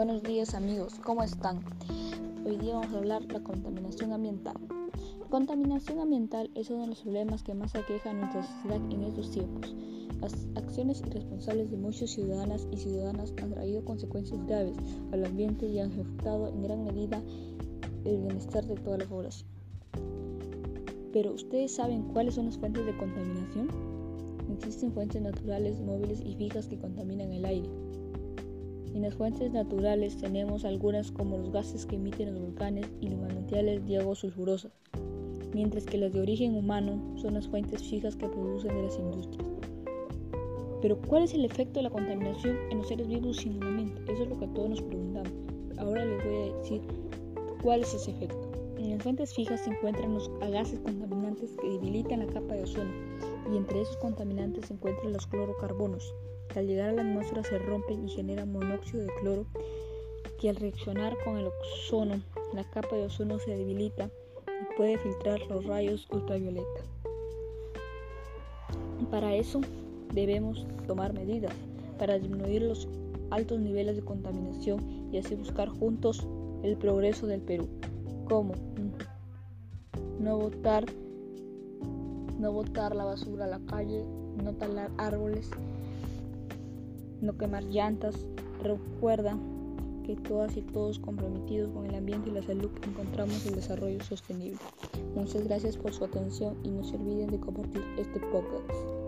Buenos días amigos, ¿cómo están? Hoy día vamos a hablar de la contaminación ambiental. Contaminación ambiental es uno de los problemas que más aqueja a nuestra sociedad en estos tiempos. Las acciones irresponsables de muchos ciudadanas y ciudadanas han traído consecuencias graves al ambiente y han afectado en gran medida el bienestar de toda la población. Pero ¿ustedes saben cuáles son las fuentes de contaminación? Existen fuentes naturales, móviles y fijas que contaminan el aire. En las fuentes naturales tenemos algunas como los gases que emiten los volcanes y los manantiales de agua sulfurosa, mientras que las de origen humano son las fuentes fijas que producen de las industrias. Pero ¿cuál es el efecto de la contaminación en los seres vivos el ambiente? Eso es lo que todos nos preguntamos. Ahora les voy a decir cuál es ese efecto. En las fuentes fijas se encuentran los gases contaminantes que debilitan la capa de ozono y entre esos contaminantes se encuentran los clorocarbonos, que al llegar a la atmósfera se rompen y generan monóxido de cloro, que al reaccionar con el ozono, la capa de ozono se debilita y puede filtrar los rayos ultravioleta. Para eso debemos tomar medidas para disminuir los altos niveles de contaminación y así buscar juntos el progreso del Perú. ¿Cómo? No botar, no botar la basura a la calle, no talar árboles, no quemar llantas. Recuerda que todas y todos comprometidos con el ambiente y la salud encontramos el desarrollo sostenible. Muchas gracias por su atención y no se olviden de compartir este podcast.